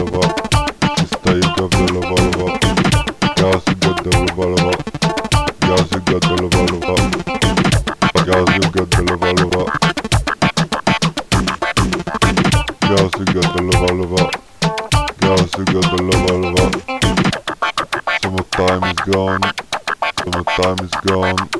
lova. Sister you got the lova lova. Girls you got the lova lova. Girls you got the lova lova. Girls you got the lova lova. Girls you got the lova lova. Girls you got the lova lova. Summertime is gone. Summertime is gone.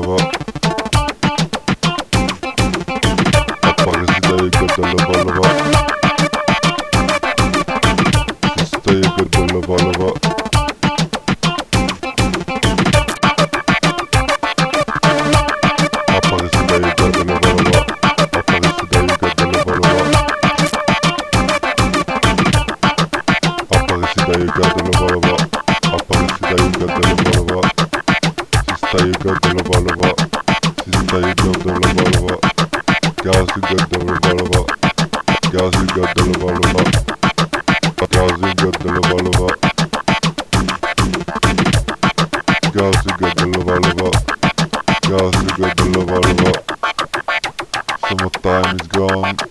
gödde la valva Sista i gödde la valva Gazi gödde la valva Gazi gödde la valva Gazi gödde la valva Gazi gödde la valva Gazi gödde la valva Summertime is gone.